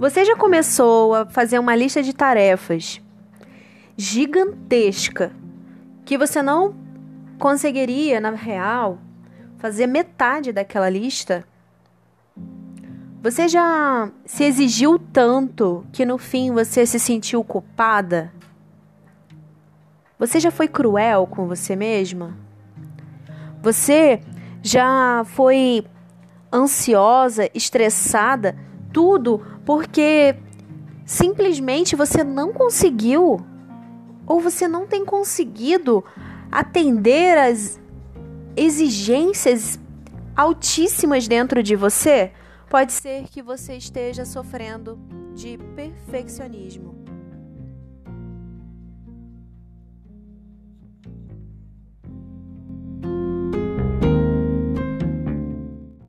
Você já começou a fazer uma lista de tarefas gigantesca que você não conseguiria, na real, fazer metade daquela lista? Você já se exigiu tanto que no fim você se sentiu culpada? Você já foi cruel com você mesma? Você já foi ansiosa, estressada, tudo porque simplesmente você não conseguiu ou você não tem conseguido atender às exigências altíssimas dentro de você? Pode ser que você esteja sofrendo de perfeccionismo.